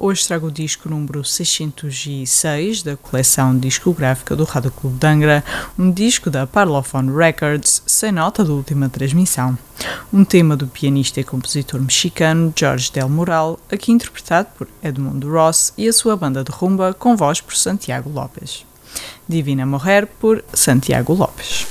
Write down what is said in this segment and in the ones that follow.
hoje trago o disco número 606 da coleção discográfica do Rádio Clube de Angra, um disco da Parlophone Records, sem nota da última transmissão. Um tema do pianista e compositor mexicano Jorge Del Moral, aqui interpretado por Edmundo Ross e a sua banda de rumba com voz por Santiago Lopes. Divina Morrer por Santiago Lopes.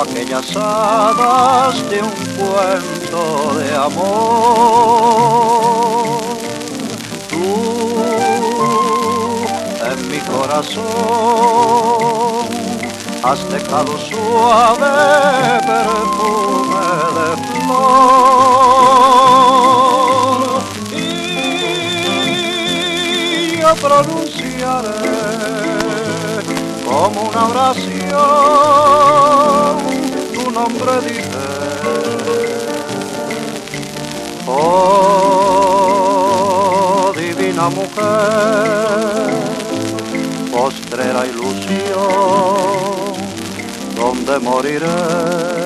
Aquellas hadas de un cuento de amor. Tú en mi corazón has dejado suave perfume de flor como una oración nombre dice. Oh, divina mujer, postrera ilusión, donde moriré.